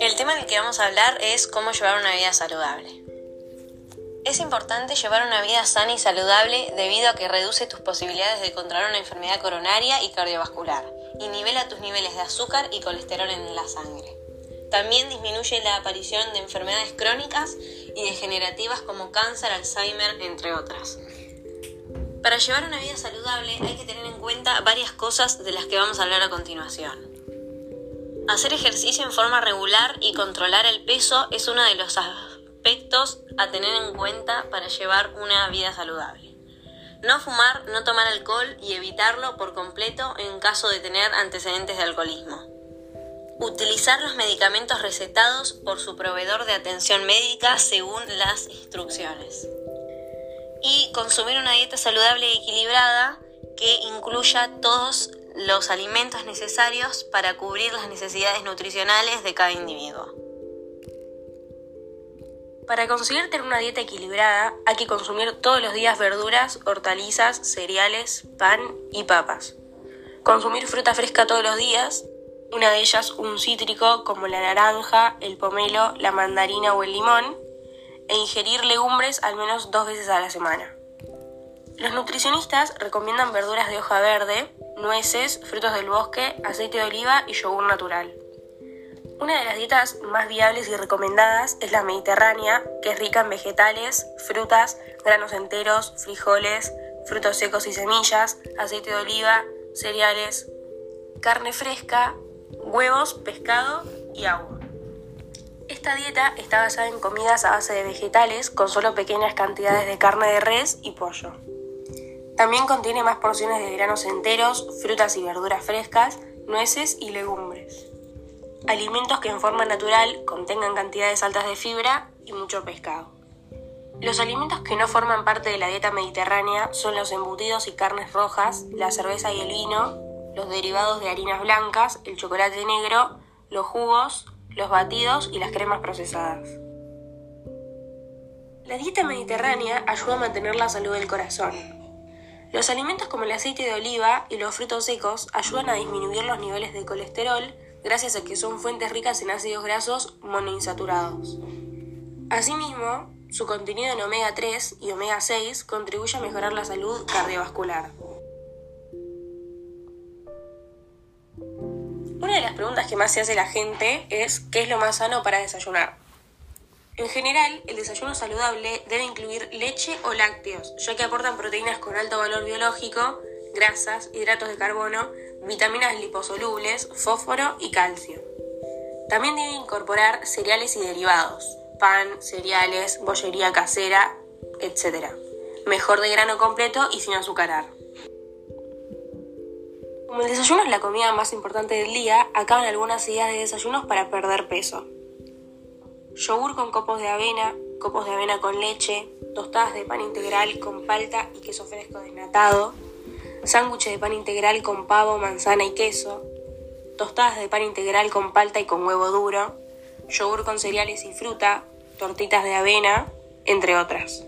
El tema del que vamos a hablar es cómo llevar una vida saludable. Es importante llevar una vida sana y saludable debido a que reduce tus posibilidades de contraer una enfermedad coronaria y cardiovascular y nivela tus niveles de azúcar y colesterol en la sangre. También disminuye la aparición de enfermedades crónicas y degenerativas como cáncer, Alzheimer, entre otras. Para llevar una vida saludable hay que tener en cuenta varias cosas de las que vamos a hablar a continuación. Hacer ejercicio en forma regular y controlar el peso es uno de los aspectos a tener en cuenta para llevar una vida saludable. No fumar, no tomar alcohol y evitarlo por completo en caso de tener antecedentes de alcoholismo. Utilizar los medicamentos recetados por su proveedor de atención médica según las instrucciones. Y consumir una dieta saludable y equilibrada que incluya todos los alimentos necesarios para cubrir las necesidades nutricionales de cada individuo. Para conseguir tener una dieta equilibrada hay que consumir todos los días verduras, hortalizas, cereales, pan y papas. Consumir fruta fresca todos los días una de ellas un cítrico como la naranja, el pomelo, la mandarina o el limón, e ingerir legumbres al menos dos veces a la semana. Los nutricionistas recomiendan verduras de hoja verde, nueces, frutos del bosque, aceite de oliva y yogur natural. Una de las dietas más viables y recomendadas es la mediterránea, que es rica en vegetales, frutas, granos enteros, frijoles, frutos secos y semillas, aceite de oliva, cereales, carne fresca, huevos, pescado y agua. Esta dieta está basada en comidas a base de vegetales con solo pequeñas cantidades de carne de res y pollo. También contiene más porciones de granos enteros, frutas y verduras frescas, nueces y legumbres. Alimentos que en forma natural contengan cantidades altas de fibra y mucho pescado. Los alimentos que no forman parte de la dieta mediterránea son los embutidos y carnes rojas, la cerveza y el vino, los derivados de harinas blancas, el chocolate negro, los jugos, los batidos y las cremas procesadas. La dieta mediterránea ayuda a mantener la salud del corazón. Los alimentos como el aceite de oliva y los frutos secos ayudan a disminuir los niveles de colesterol gracias a que son fuentes ricas en ácidos grasos monoinsaturados. Asimismo, su contenido en omega 3 y omega 6 contribuye a mejorar la salud cardiovascular. Las preguntas que más se hace la gente es ¿qué es lo más sano para desayunar? En general, el desayuno saludable debe incluir leche o lácteos, ya que aportan proteínas con alto valor biológico, grasas, hidratos de carbono, vitaminas liposolubles, fósforo y calcio. También debe incorporar cereales y derivados, pan, cereales, bollería casera, etc. Mejor de grano completo y sin azucarar. Como el desayuno es la comida más importante del día, acaban algunas ideas de desayunos para perder peso. Yogur con copos de avena, copos de avena con leche, tostadas de pan integral con palta y queso fresco desnatado, sándwiches de pan integral con pavo, manzana y queso, tostadas de pan integral con palta y con huevo duro, yogur con cereales y fruta, tortitas de avena, entre otras.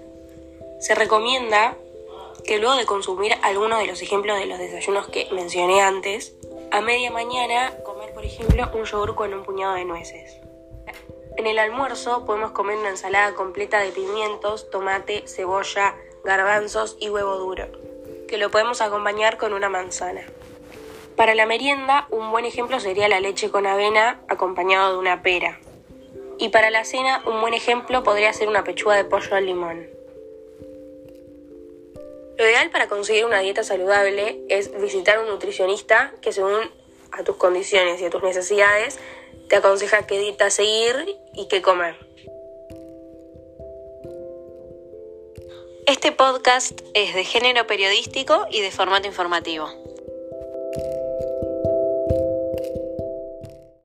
Se recomienda que luego de consumir algunos de los ejemplos de los desayunos que mencioné antes, a media mañana comer por ejemplo un yogur con un puñado de nueces. En el almuerzo podemos comer una ensalada completa de pimientos, tomate, cebolla, garbanzos y huevo duro, que lo podemos acompañar con una manzana. Para la merienda, un buen ejemplo sería la leche con avena acompañado de una pera. Y para la cena, un buen ejemplo podría ser una pechuga de pollo al limón. Lo ideal para conseguir una dieta saludable es visitar un nutricionista que según a tus condiciones y a tus necesidades te aconseja qué dieta seguir y qué comer. Este podcast es de género periodístico y de formato informativo.